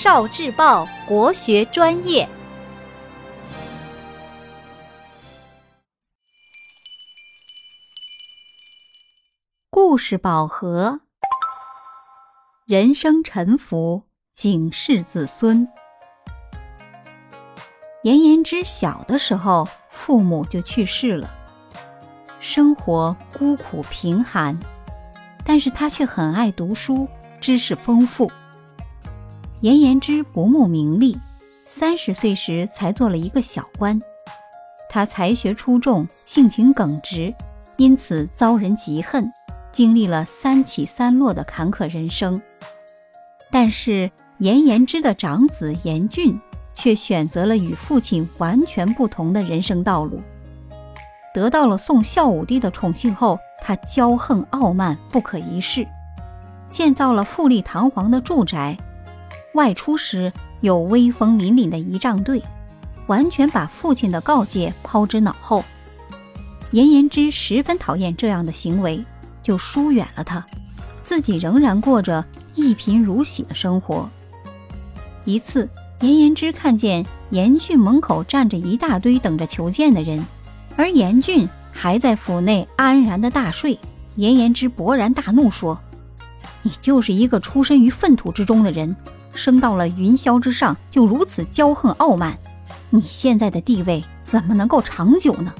少智报国学专业。故事宝盒，人生沉浮，警示子孙。严言之小的时候，父母就去世了，生活孤苦贫寒，但是他却很爱读书，知识丰富。严言之不慕名利，三十岁时才做了一个小官。他才学出众，性情耿直，因此遭人嫉恨。经历了三起三落的坎坷人生，但是严言之的长子严俊却选择了与父亲完全不同的人生道路。得到了宋孝武帝的宠幸后，他骄横傲慢，不可一世，建造了富丽堂皇的住宅，外出时有威风凛凛的仪仗队，完全把父亲的告诫抛之脑后。严言之十分讨厌这样的行为。就疏远了他，自己仍然过着一贫如洗的生活。一次，严言之看见严俊门口站着一大堆等着求见的人，而严俊还在府内安然的大睡。严言之勃然大怒，说：“你就是一个出身于粪土之中的人，升到了云霄之上就如此骄横傲慢，你现在的地位怎么能够长久呢？”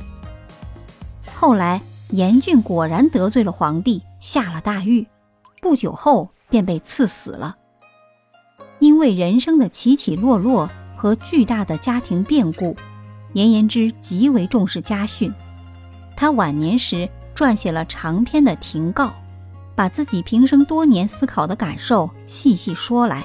后来。严俊果然得罪了皇帝，下了大狱，不久后便被赐死了。因为人生的起起落落和巨大的家庭变故，严言之极为重视家训。他晚年时撰写了长篇的庭告，把自己平生多年思考的感受细细说来。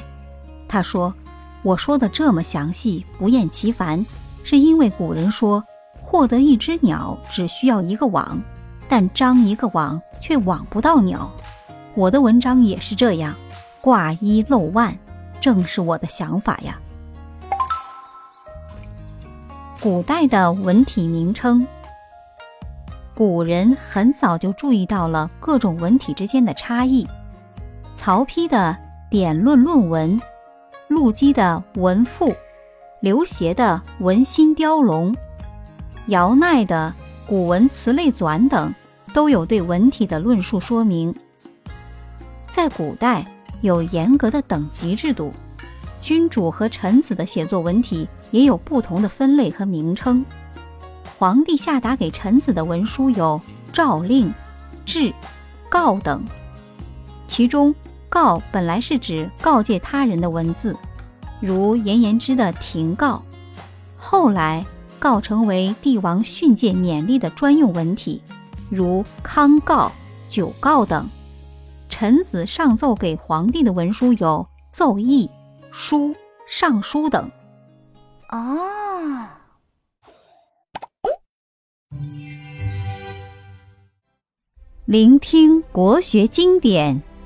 他说：“我说的这么详细，不厌其烦，是因为古人说，获得一只鸟只需要一个网。”但张一个网却网不到鸟，我的文章也是这样，挂一漏万，正是我的想法呀。古代的文体名称，古人很早就注意到了各种文体之间的差异。曹丕的《典论论文》，陆机的《文赋》，刘勰的《文心雕龙》，姚鼐的。古文词类纂等都有对文体的论述说明。在古代有严格的等级制度，君主和臣子的写作文体也有不同的分类和名称。皇帝下达给臣子的文书有诏令、制、告等，其中告本来是指告诫他人的文字，如颜言之的庭告，后来。告成为帝王训诫勉励的专用文体，如康告、九告等。臣子上奏给皇帝的文书有奏议、书、上书等。哦，聆听国学经典，